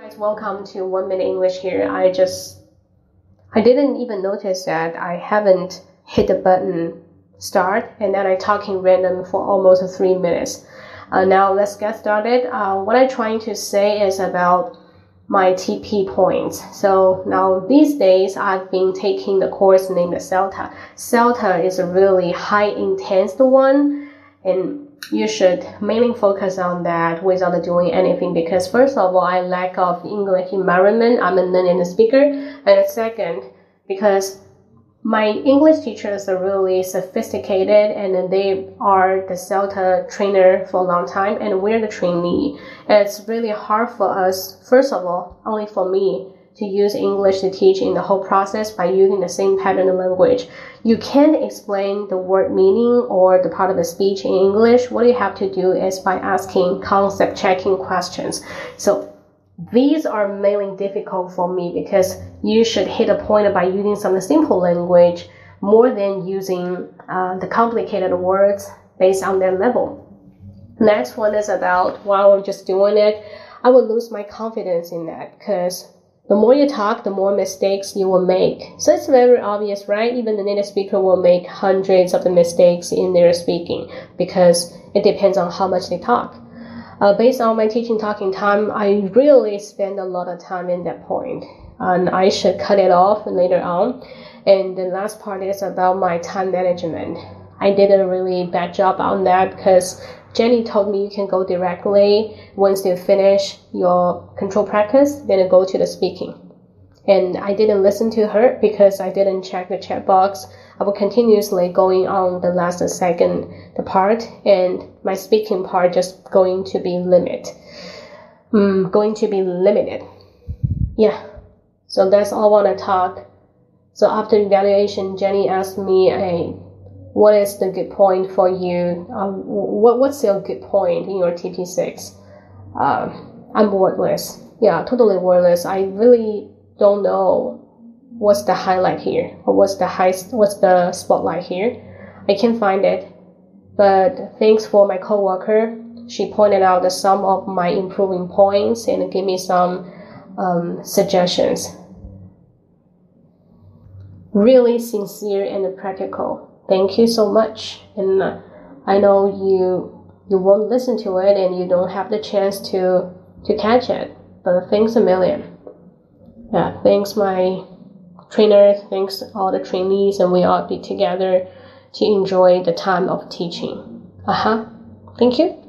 Guys, welcome to One Minute English here. I just, I didn't even notice that I haven't hit the button start and then I talking random for almost three minutes. Uh, now let's get started. Uh, what I'm trying to say is about my TP points. So now these days I've been taking the course named CELTA. CELTA is a really high intense one and you should mainly focus on that without doing anything because first of all I lack of English environment. I'm a non-native speaker and second because my English teachers are really sophisticated and they are the CELTA trainer for a long time and we're the trainee. It's really hard for us, first of all, only for me, to use English to teach in the whole process by using the same pattern of language. You can't explain the word meaning or the part of the speech in English. What you have to do is by asking concept checking questions. So these are mainly difficult for me because you should hit a point by using some simple language more than using uh, the complicated words based on their level. Next one is about while I'm just doing it, I will lose my confidence in that because the more you talk, the more mistakes you will make. So it's very obvious, right? Even the native speaker will make hundreds of the mistakes in their speaking because it depends on how much they talk. Uh, based on my teaching talking time, I really spend a lot of time in that point, and I should cut it off later on. And the last part is about my time management. I did a really bad job on that because Jenny told me you can go directly once you finish your control practice, then go to the speaking. And I didn't listen to her because I didn't check the chat box I was continuously going on the last second the part and my speaking part just going to be limit. Mm, going to be limited. Yeah. So that's all I want to talk. So after evaluation, Jenny asked me, "Hey, what is the good point for you? Um, what what's your good point in your TP6?" Uh, I'm wordless. Yeah, totally wordless. I really don't know what's the highlight here or what's the high what's the spotlight here i can't find it but thanks for my coworker she pointed out the some of my improving points and gave me some um, suggestions really sincere and practical thank you so much and i know you you won't listen to it and you don't have the chance to to catch it but thanks a million yeah thanks my trainer, thanks all the trainees, and we all be together to enjoy the time of teaching. Uh huh. Thank you.